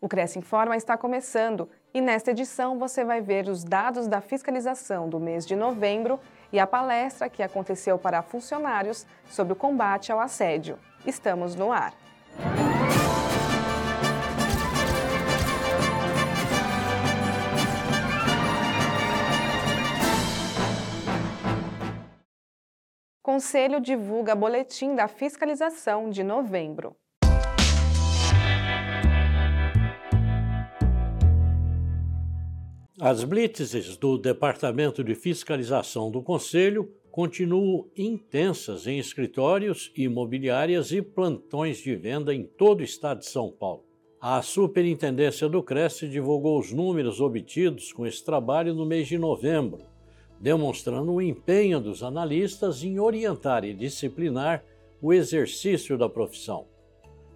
O Cresce Informa está começando e nesta edição você vai ver os dados da fiscalização do mês de novembro e a palestra que aconteceu para funcionários sobre o combate ao assédio. Estamos no ar. Conselho divulga boletim da fiscalização de novembro. As blitzes do Departamento de Fiscalização do Conselho continuam intensas em escritórios, imobiliárias e plantões de venda em todo o estado de São Paulo. A Superintendência do Cresce divulgou os números obtidos com esse trabalho no mês de novembro, demonstrando o empenho dos analistas em orientar e disciplinar o exercício da profissão.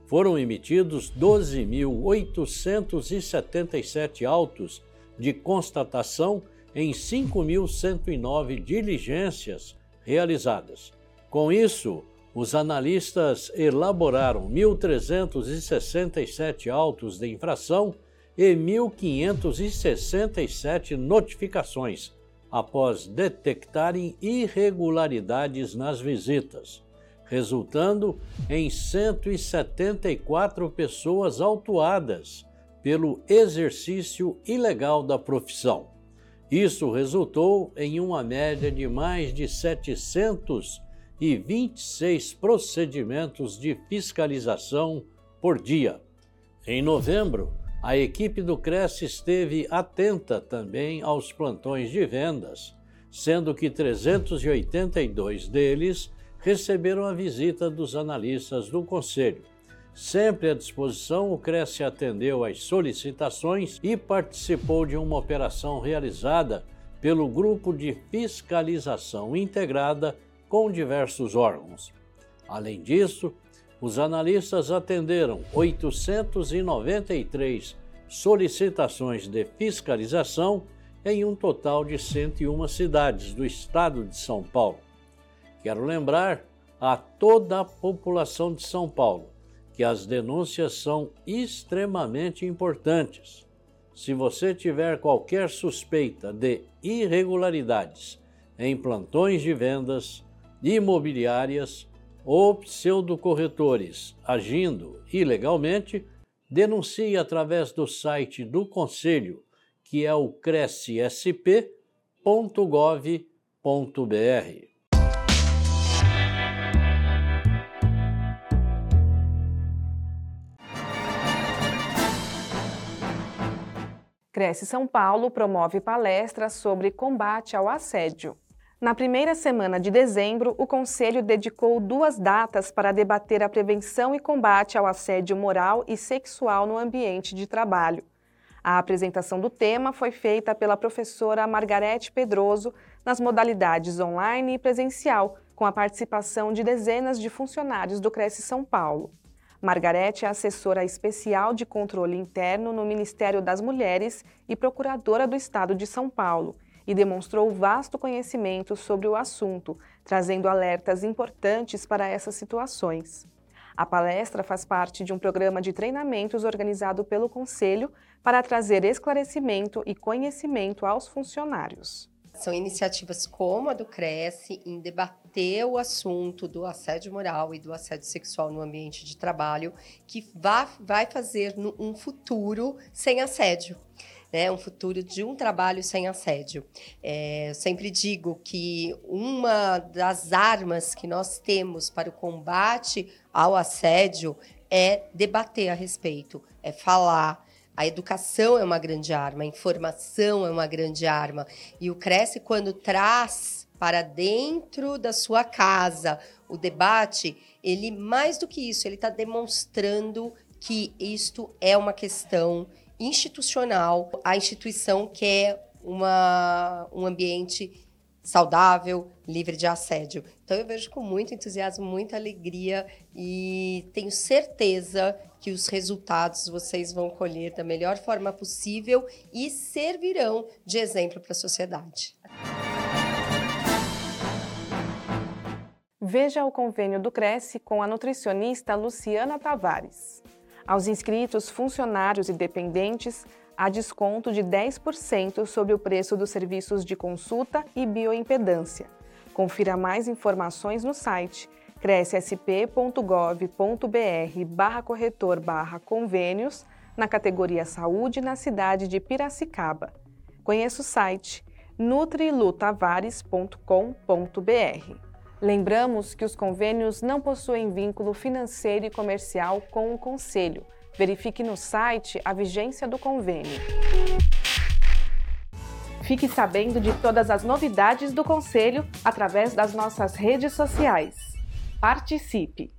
Foram emitidos 12.877 autos de constatação em 5.109 diligências realizadas. Com isso, os analistas elaboraram 1.367 autos de infração e 1.567 notificações, após detectarem irregularidades nas visitas, resultando em 174 pessoas autuadas pelo exercício ilegal da profissão. Isso resultou em uma média de mais de 726 procedimentos de fiscalização por dia. Em novembro, a equipe do Cresce esteve atenta também aos plantões de vendas, sendo que 382 deles receberam a visita dos analistas do Conselho. Sempre à disposição, o Cresce atendeu às solicitações e participou de uma operação realizada pelo Grupo de Fiscalização Integrada com diversos órgãos. Além disso, os analistas atenderam 893 solicitações de fiscalização em um total de 101 cidades do estado de São Paulo. Quero lembrar a toda a população de São Paulo que as denúncias são extremamente importantes. Se você tiver qualquer suspeita de irregularidades em plantões de vendas, imobiliárias ou pseudocorretores agindo ilegalmente, denuncie através do site do Conselho, que é o crescsp.gov.br. Cresce São Paulo promove palestras sobre combate ao assédio. Na primeira semana de dezembro, o Conselho dedicou duas datas para debater a prevenção e combate ao assédio moral e sexual no ambiente de trabalho. A apresentação do tema foi feita pela professora Margarete Pedroso nas modalidades online e presencial, com a participação de dezenas de funcionários do Cresce São Paulo. Margarete é assessora especial de controle interno no Ministério das Mulheres e procuradora do Estado de São Paulo e demonstrou vasto conhecimento sobre o assunto, trazendo alertas importantes para essas situações. A palestra faz parte de um programa de treinamentos organizado pelo Conselho para trazer esclarecimento e conhecimento aos funcionários. São iniciativas como a do Cresce em debater o assunto do assédio moral e do assédio sexual no ambiente de trabalho, que vai, vai fazer um futuro sem assédio. Né, um futuro de um trabalho sem assédio. É, eu sempre digo que uma das armas que nós temos para o combate ao assédio é debater a respeito, é falar, a educação é uma grande arma, a informação é uma grande arma. E o Cresce, quando traz para dentro da sua casa o debate, ele, mais do que isso, ele está demonstrando que isto é uma questão institucional. A instituição quer uma, um ambiente saudável, livre de assédio. Então eu vejo com muito entusiasmo, muita alegria e tenho certeza que os resultados vocês vão colher da melhor forma possível e servirão de exemplo para a sociedade. Veja o convênio do Cresce com a nutricionista Luciana Tavares. Aos inscritos, funcionários e dependentes, há desconto de 10% sobre o preço dos serviços de consulta e bioimpedância. Confira mais informações no site crescsp.gov.br barra corretor barra convênios na categoria Saúde na cidade de Piracicaba. Conheça o site nutrilutavares.com.br. Lembramos que os convênios não possuem vínculo financeiro e comercial com o Conselho. Verifique no site a vigência do convênio. Fique sabendo de todas as novidades do Conselho através das nossas redes sociais. Participe!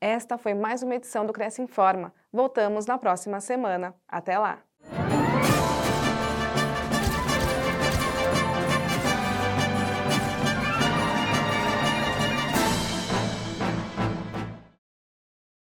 Esta foi mais uma edição do Cresce Informa. Voltamos na próxima semana. Até lá!